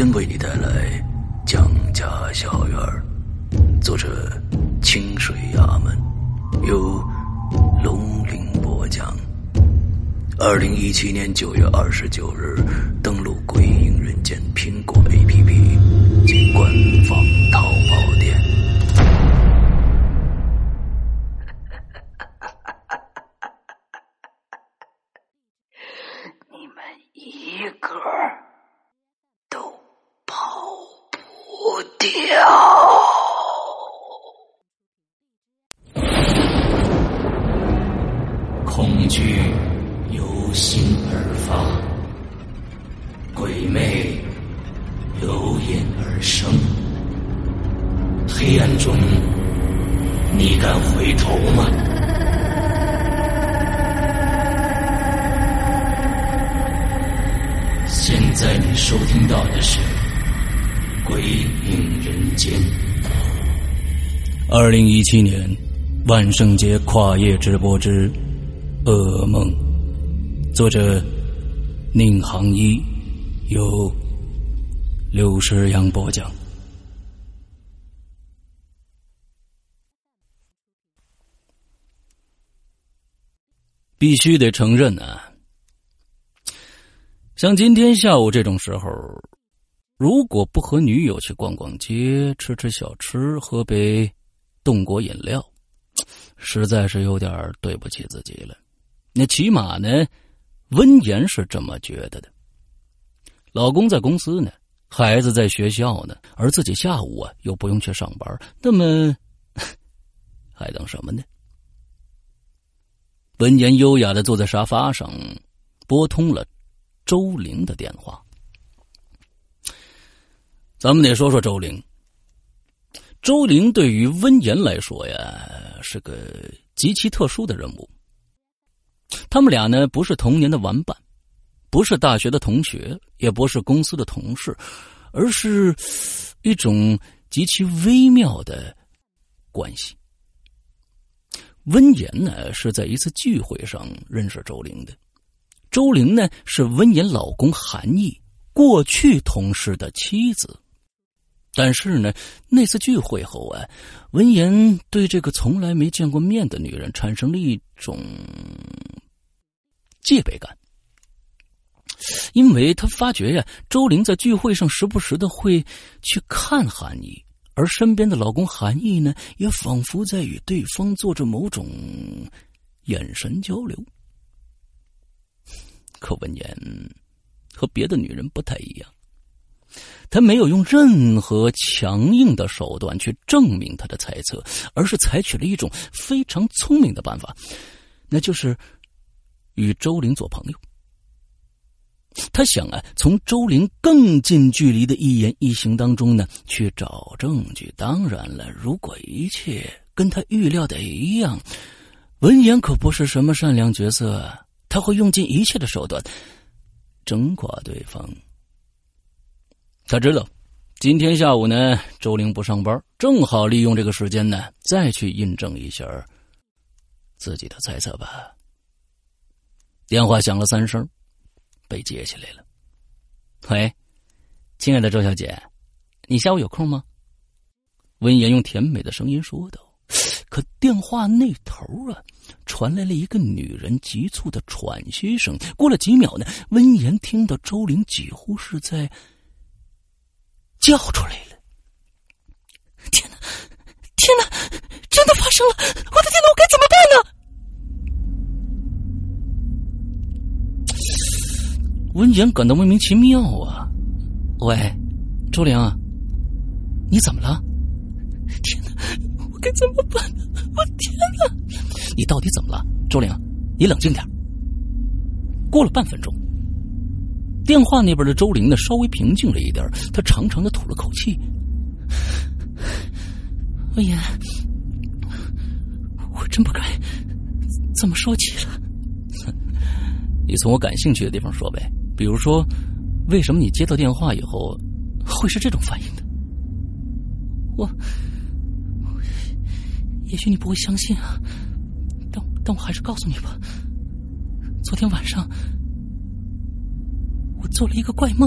天为你带来蒋家小院作者清水衙门，由龙鳞播讲。二零一七年九月二十九日，登录《鬼影人间》苹果 APP 及官方中，你敢回头吗？现在你收听到的是《鬼影人间》。二零一七年万圣节跨夜直播之《噩梦》，作者宁航一，由刘诗阳播讲。必须得承认啊，像今天下午这种时候，如果不和女友去逛逛街、吃吃小吃、喝杯冻果饮料，实在是有点对不起自己了。那起码呢，温言是这么觉得的。老公在公司呢，孩子在学校呢，而自己下午啊又不用去上班，那么 还等什么呢？温言优雅的坐在沙发上，拨通了周玲的电话。咱们得说说周玲。周玲对于温言来说呀，是个极其特殊的人物。他们俩呢，不是童年的玩伴，不是大学的同学，也不是公司的同事，而是一种极其微妙的关系。温言呢是在一次聚会上认识周玲的，周玲呢是温言老公韩毅过去同事的妻子，但是呢那次聚会后啊，温言对这个从来没见过面的女人产生了一种戒备感，因为他发觉呀，周玲在聚会上时不时的会去看韩毅。而身边的老公韩毅呢，也仿佛在与对方做着某种眼神交流。可文言和别的女人不太一样，他没有用任何强硬的手段去证明他的猜测，而是采取了一种非常聪明的办法，那就是与周玲做朋友。他想啊，从周玲更近距离的一言一行当中呢，去找证据。当然了，如果一切跟他预料的一样，文言可不是什么善良角色，他会用尽一切的手段整垮对方。他知道，今天下午呢，周玲不上班，正好利用这个时间呢，再去印证一下自己的猜测吧。电话响了三声。被接起来了。喂，亲爱的周小姐，你下午有空吗？温言用甜美的声音说道。可电话那头啊，传来了一个女人急促的喘息声。过了几秒呢，温言听到周玲几乎是在叫出来了。天哪，天哪，真的发生了！我的天哪，我该怎么办呢？温言感到莫名其妙啊！喂，周玲，你怎么了？天哪，我该怎么办？我天哪！你到底怎么了？周玲，你冷静点，过了半分钟，电话那边的周玲呢稍微平静了一点，她长长的吐了口气：“文言，我真不该这么说起了。你从我感兴趣的地方说呗，比如说，为什么你接到电话以后会是这种反应的？我，也许你不会相信啊，但但我还是告诉你吧。”昨天晚上，我做了一个怪梦。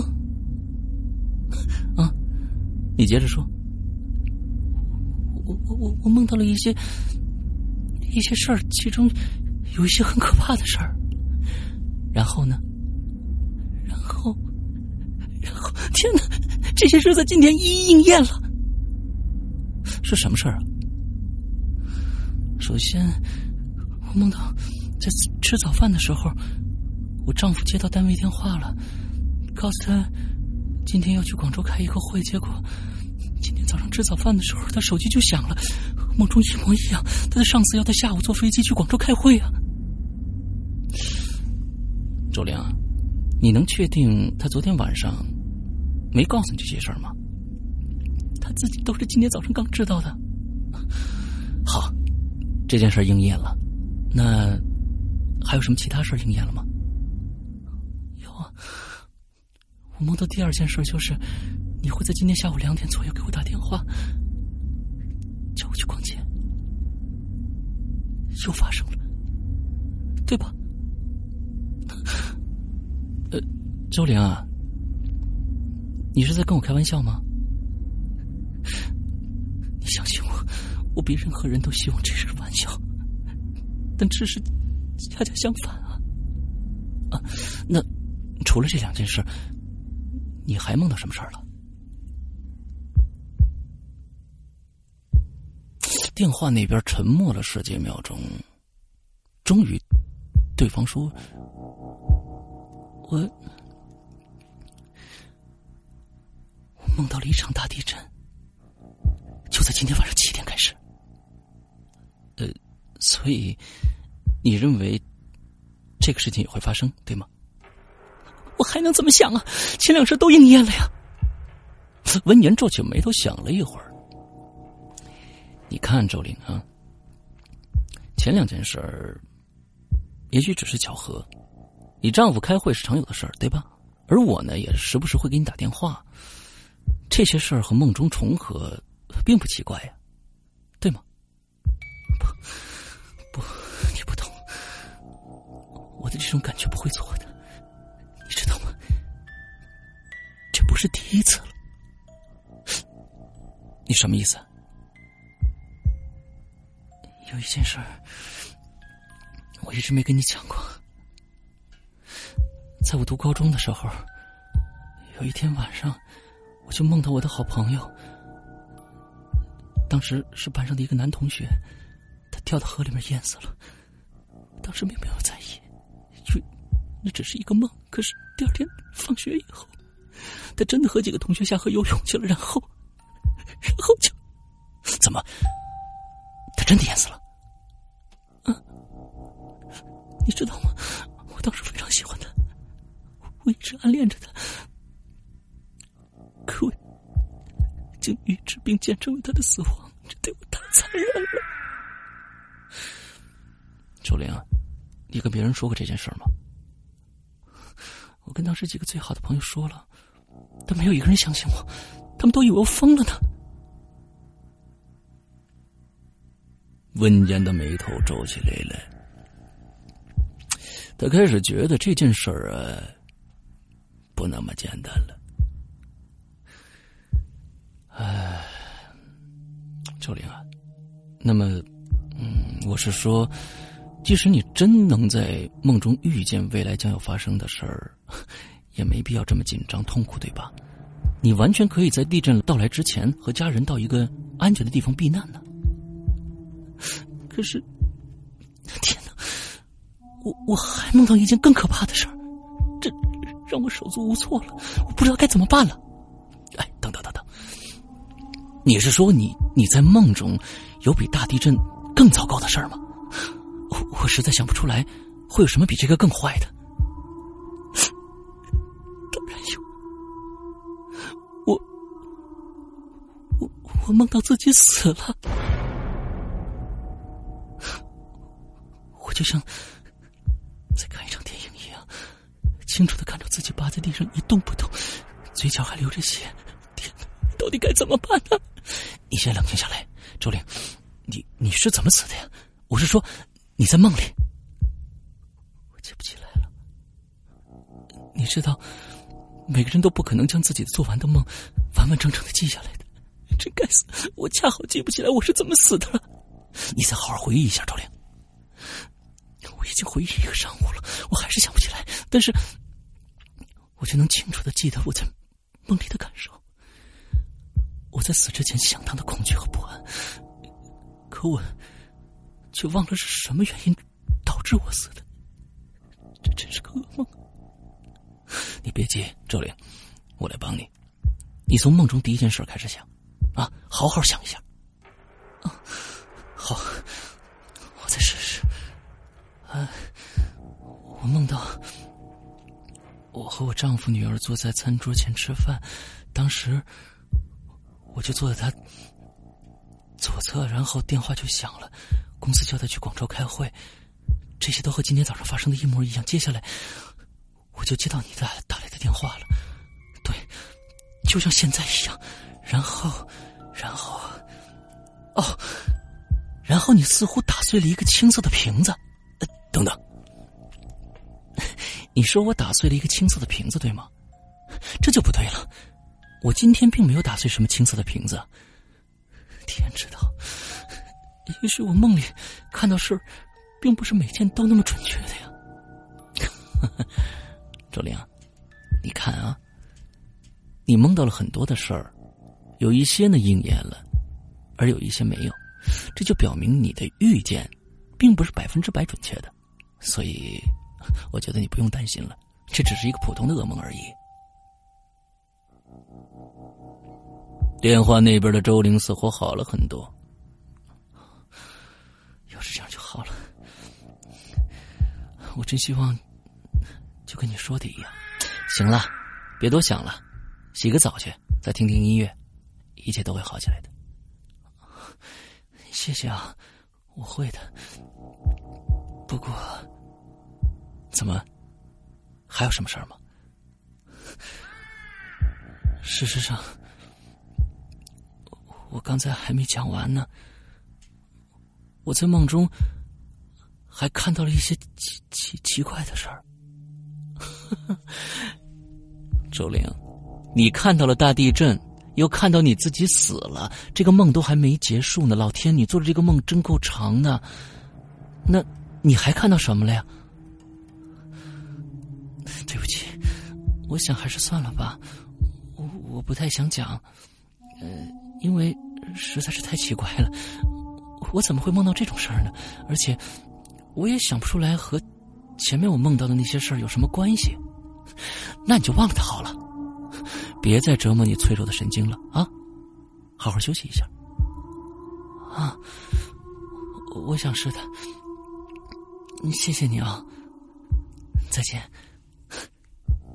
啊，你接着说。我我我我梦到了一些一些事儿，其中有一些很可怕的事儿。然后呢？天哪！这些事在今天一一应验了。是什么事儿啊？首先，我梦到。在吃早饭的时候，我丈夫接到单位电话了，告诉他今天要去广州开一个会。结果今天早上吃早饭的时候，他手机就响了，和梦中一模一样。他的上司要他下午坐飞机去广州开会啊。周玲，你能确定他昨天晚上没告诉你这些事儿吗？他自己都是今天早上刚知道的。好，这件事应验了。那。还有什么其他事应验了吗？有啊，我梦到第二件事就是，你会在今天下午两点左右给我打电话，叫我去逛街，又发生了，对吧？呃，周玲啊，你是在跟我开玩笑吗？你相信我，我比任何人都希望这是玩笑，但这是。恰恰相反啊！啊，那除了这两件事，你还梦到什么事儿了？电话那边沉默了十几秒钟，终于，对方说：“我，梦到了一场大地震，就在今天晚上七点开始。呃，所以。”你认为这个事情也会发生，对吗？我还能怎么想啊？前两事都应验了呀。闻言皱起眉头想了一会儿。你看，周玲啊，前两件事儿也许只是巧合。你丈夫开会是常有的事儿，对吧？而我呢，也时不时会给你打电话。这些事儿和梦中重合，并不奇怪呀，对吗？不，不。你不懂我的这种感觉不会错的，你知道吗？这不是第一次了。你什么意思？有一件事儿，我一直没跟你讲过。在我读高中的时候，有一天晚上，我就梦到我的好朋友，当时是班上的一个男同学，他掉到河里面淹死了。当时并没有在意。就那只是一个梦，可是第二天放学以后，他真的和几个同学下河游泳去了，然后，然后就怎么？他真的淹死了？啊！你知道吗？我当时非常喜欢他，我一直暗恋着他，可我竟与之并肩成为他的死亡，这对我太残忍了。周玲，你跟别人说过这件事吗？我跟当时几个最好的朋友说了，但没有一个人相信我，他们都以为我疯了呢。温言的眉头皱起来了，他开始觉得这件事儿啊，不那么简单了。哎，秋玲啊，那么，嗯，我是说。即使你真能在梦中遇见未来将要发生的事儿，也没必要这么紧张痛苦，对吧？你完全可以在地震到来之前和家人到一个安全的地方避难呢。可是，天哪！我我还梦到一件更可怕的事儿，这让我手足无措了，我不知道该怎么办了。你是说你你在梦中有比大地震更糟糕的事儿吗？我我实在想不出来会有什么比这个更坏的。当然有我我我梦到自己死了。我就像在看一场电影一样清楚的看着自己趴在地上一动不动嘴角还流着血天哪到底该怎么办呢？你先冷静下来，周玲，你你是怎么死的呀？我是说，你在梦里。我记不起来了。你知道，每个人都不可能将自己做完的梦完完整整的记下来的。真该死！我恰好记不起来我是怎么死的了。你再好好回忆一下，周玲。我已经回忆一个上午了，我还是想不起来。但是，我却能清楚的记得我在梦里的感受。我在死之前相当的恐惧和不安，可我却忘了是什么原因导致我死的。这真是个噩梦。你别急，周玲，我来帮你。你从梦中第一件事开始想。啊，好好想一下。啊，好，我再试试。啊，我梦到我和我丈夫、女儿坐在餐桌前吃饭，当时我就坐在他左侧，然后电话就响了，公司叫他去广州开会。这些都和今天早上发生的一模一样。接下来我就接到你打打来的电话了，对，就像现在一样。然后，然后，哦，然后你似乎打碎了一个青色的瓶子。呃等等，你说我打碎了一个青色的瓶子，对吗？这就不对了。我今天并没有打碎什么青色的瓶子。天知道，也许我梦里看到事并不是每件都那么准确的呀。周玲，你看啊，你梦到了很多的事儿。有一些呢应验了，而有一些没有，这就表明你的预见，并不是百分之百准确的，所以，我觉得你不用担心了，这只是一个普通的噩梦而已。电话那边的周玲似乎好了很多，要是这样就好了，我真希望，就跟你说的一样。行了，别多想了，洗个澡去，再听听音乐。一切都会好起来的，谢谢啊，我会的。不过，怎么还有什么事儿吗？事实上，我刚才还没讲完呢。我在梦中还看到了一些奇奇奇怪的事儿。周玲，你看到了大地震。又看到你自己死了，这个梦都还没结束呢。老天，你做的这个梦真够长的。那，你还看到什么了呀？对不起，我想还是算了吧。我我不太想讲，呃，因为实在是太奇怪了。我怎么会梦到这种事儿呢？而且，我也想不出来和前面我梦到的那些事儿有什么关系。那你就忘了它好了。别再折磨你脆弱的神经了啊！好好休息一下。啊，我想是的。谢谢你啊！再见，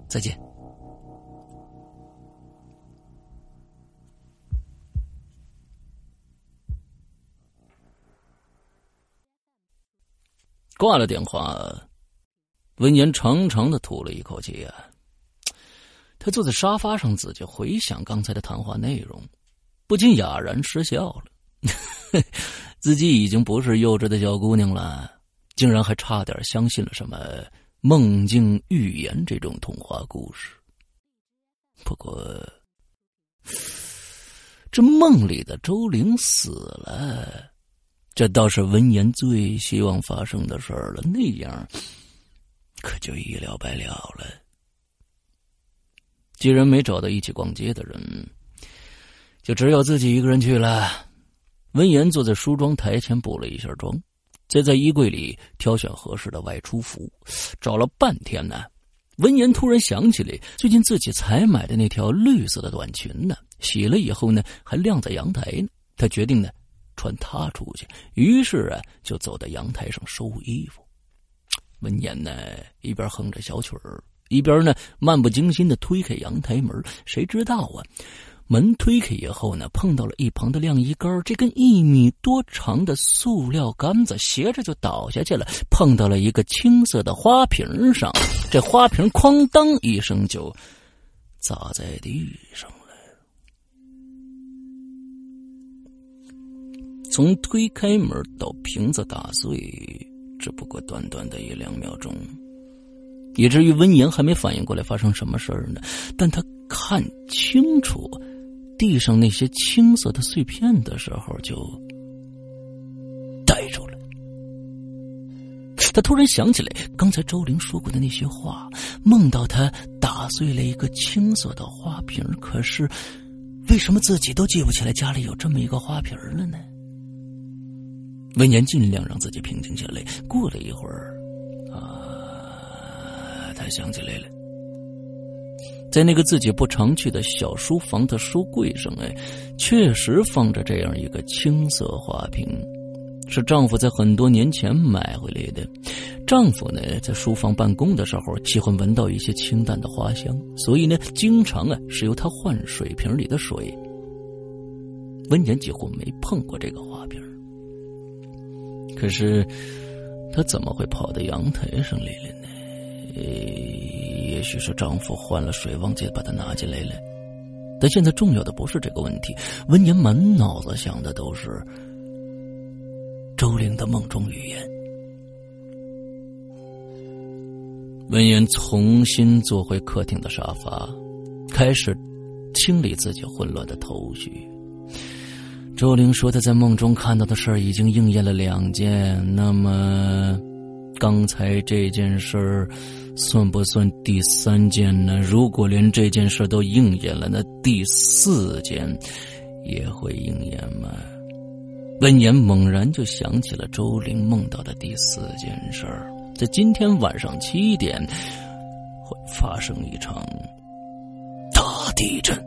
再见。挂了电话，温言长长的吐了一口气啊。他坐在沙发上，仔细回想刚才的谈话内容，不禁哑然失笑了。自己已经不是幼稚的小姑娘了，竟然还差点相信了什么梦境预言这种童话故事。不过，这梦里的周玲死了，这倒是文言最希望发生的事儿了。那样，可就一了百了了。既然没找到一起逛街的人，就只有自己一个人去了。文言坐在梳妆台前补了一下妆，再在衣柜里挑选合适的外出服。找了半天呢，文言突然想起来，最近自己才买的那条绿色的短裙呢，洗了以后呢还晾在阳台呢。他决定呢穿它出去，于是啊就走到阳台上收衣服。闻言呢一边哼着小曲儿。一边呢，漫不经心的推开阳台门，谁知道啊，门推开以后呢，碰到了一旁的晾衣杆，这根一米多长的塑料杆子斜着就倒下去了，碰到了一个青色的花瓶上，这花瓶哐当一声就砸在地上了。从推开门到瓶子打碎，只不过短短的一两秒钟，以至于温言还没反应过来发生什么事儿呢，但他看清楚。地上那些青色的碎片的时候，就呆住了。他突然想起来刚才周玲说过的那些话，梦到他打碎了一个青色的花瓶。可是，为什么自己都记不起来家里有这么一个花瓶了呢？温言尽量让自己平静下来。过了一会儿，啊，他想起来了。在那个自己不常去的小书房的书柜上，哎，确实放着这样一个青色花瓶，是丈夫在很多年前买回来的。丈夫呢，在书房办公的时候，喜欢闻到一些清淡的花香，所以呢，经常啊是由他换水瓶里的水。温言几乎没碰过这个花瓶，可是他怎么会跑到阳台上来了呢？也许是丈夫换了水，忘记把它拿进来了。但现在重要的不是这个问题。温言满脑子想的都是周玲的梦中语言。温言重新坐回客厅的沙发，开始清理自己混乱的头绪。周玲说她在梦中看到的事儿已经应验了两件，那么刚才这件事儿。算不算第三件呢？如果连这件事都应验了，那第四件也会应验吗？温言猛然就想起了周玲梦到的第四件事儿，在今天晚上七点会发生一场大地震。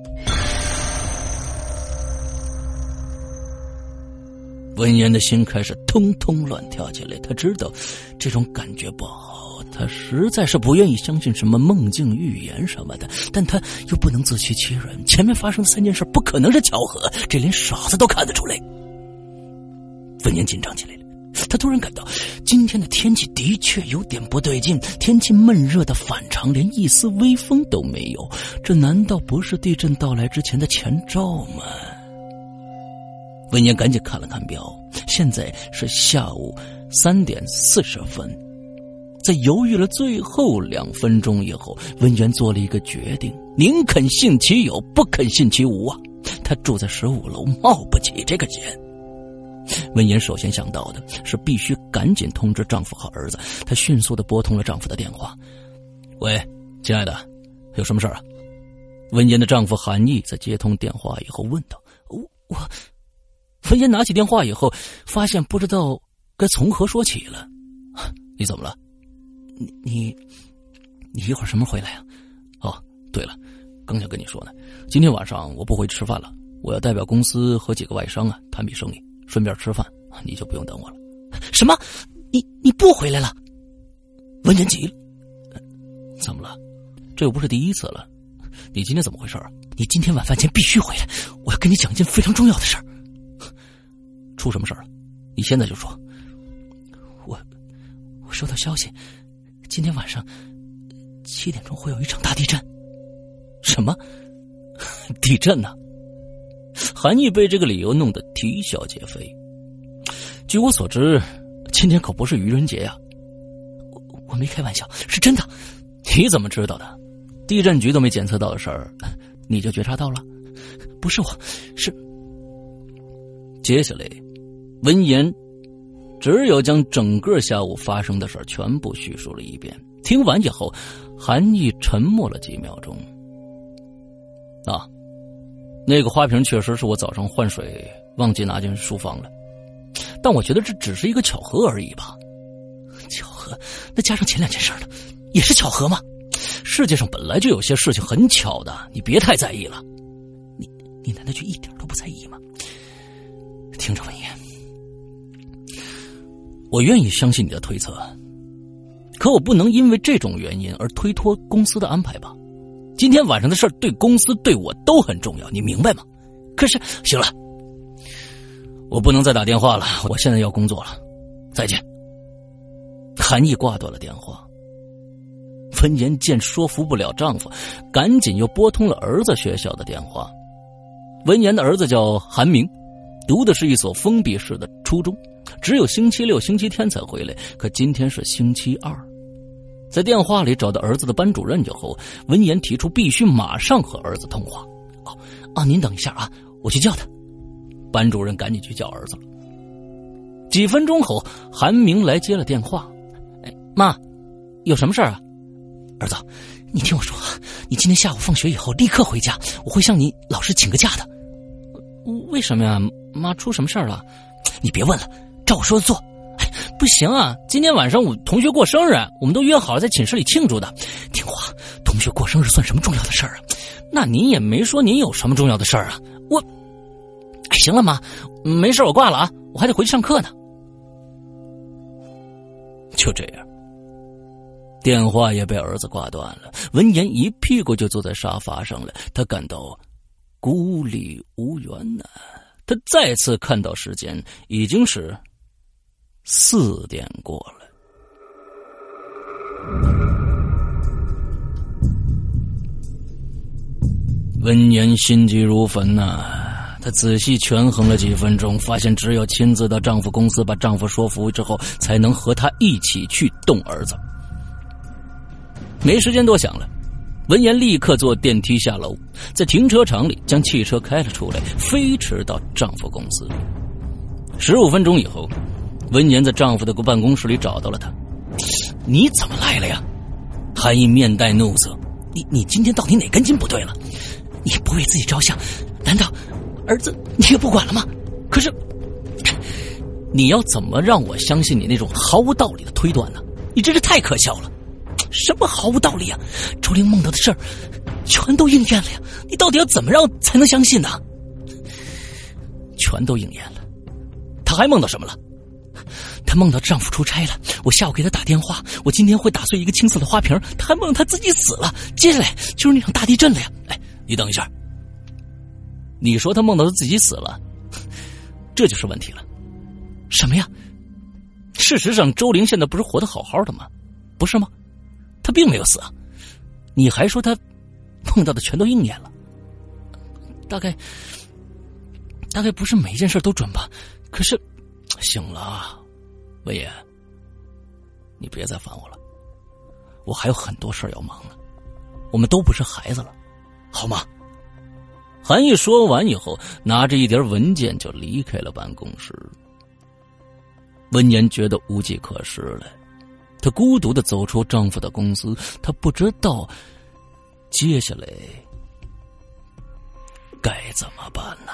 文言的心开始通通乱跳起来，他知道这种感觉不好。他实在是不愿意相信什么梦境预言什么的，但他又不能自欺欺人。前面发生的三件事不可能是巧合，这连傻子都看得出来。文言紧张起来了，他突然感到今天的天气的确有点不对劲，天气闷热的反常，连一丝微风都没有。这难道不是地震到来之前的前兆吗？文言赶紧看了看表，现在是下午三点四十分。在犹豫了最后两分钟以后，温言做了一个决定：宁肯信其有，不肯信其无啊！他住在十五楼，冒不起这个险。温言首先想到的是必须赶紧通知丈夫和儿子。她迅速的拨通了丈夫的电话：“喂，亲爱的，有什么事啊？”温言的丈夫韩毅在接通电话以后问道：“我我。”温言拿起电话以后，发现不知道该从何说起了。你怎么了？你你你一会儿什么回来啊？哦，对了，刚想跟你说呢，今天晚上我不回去吃饭了，我要代表公司和几个外商啊谈笔生意，顺便吃饭，你就不用等我了。什么？你你不回来了？文言急了，怎么了？这又不是第一次了，你今天怎么回事啊？你今天晚饭前必须回来，我要跟你讲一件非常重要的事儿。出什么事儿了？你现在就说。我我收到消息。今天晚上七点钟会有一场大地震。什么？地震呢？韩毅被这个理由弄得啼笑皆非。据我所知，今天可不是愚人节呀。我我没开玩笑，是真的。你怎么知道的？地震局都没检测到的事儿，你就觉察到了？不是我，是。接下来，闻言。只有将整个下午发生的事全部叙述了一遍。听完以后，韩毅沉默了几秒钟。啊，那个花瓶确实是我早上换水忘记拿进书房了，但我觉得这只是一个巧合而已吧。巧合？那加上前两件事呢，也是巧合吗？世界上本来就有些事情很巧的，你别太在意了。你你难道就一点都不在意吗？听着，文言。我愿意相信你的推测，可我不能因为这种原因而推脱公司的安排吧？今天晚上的事对公司对我都很重要，你明白吗？可是，行了，我不能再打电话了，我现在要工作了，再见。韩毅挂断了电话。文言见说服不了丈夫，赶紧又拨通了儿子学校的电话。文言的儿子叫韩明，读的是一所封闭式的初中，只有星期六、星期天才回来。可今天是星期二，在电话里找到儿子的班主任以后，文言提出必须马上和儿子通话。哦，啊，您等一下啊，我去叫他。班主任赶紧去叫儿子了。几分钟后，韩明来接了电话。哎，妈，有什么事儿啊？儿子，你听我说，你今天下午放学以后立刻回家，我会向你老师请个假的。为什么呀？妈，出什么事儿了？你别问了，照我说的做。哎，不行啊！今天晚上我同学过生日，我们都约好了在寝室里庆祝的。听话，同学过生日算什么重要的事儿啊？那您也没说您有什么重要的事儿啊？我，行了，妈，没事，我挂了啊，我还得回去上课呢。就这样。电话也被儿子挂断了，文言一屁股就坐在沙发上了。他感到孤立无援呐。他再次看到时间已经是四点过了。文言心急如焚呐，她仔细权衡了几分钟，发现只有亲自到丈夫公司把丈夫说服之后，才能和他一起去动儿子。没时间多想了，文言立刻坐电梯下楼，在停车场里将汽车开了出来，飞驰到丈夫公司。十五分钟以后，文言在丈夫的办公室里找到了他。你怎么来了呀？韩毅面带怒色。你你今天到底哪根筋不对了？你不为自己着想，难道儿子你也不管了吗？可是，你要怎么让我相信你那种毫无道理的推断呢？你真是太可笑了。什么毫无道理啊！周玲梦到的事儿，全都应验了呀！你到底要怎么让才能相信呢？全都应验了。她还梦到什么了？她梦到丈夫出差了。我下午给她打电话，我今天会打碎一个青色的花瓶。她还梦到她自己死了。接下来就是那场大地震了呀！哎，你等一下。你说她梦到她自己死了，这就是问题了。什么呀？事实上，周玲现在不是活得好好的吗？不是吗？她并没有死啊！你还说她碰到的全都应验了？大概大概不是每一件事都准吧？可是，醒了，魏爷，你别再烦我了，我还有很多事要忙呢。我们都不是孩子了，好吗？韩毅说完以后，拿着一叠文件就离开了办公室。温言觉得无计可施了。她孤独的走出丈夫的公司，她不知道接下来该怎么办呢？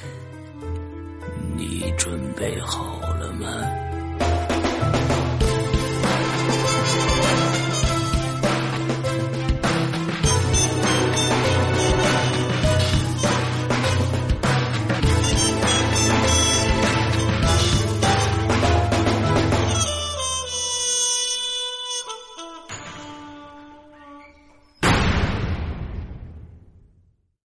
你准备好了吗？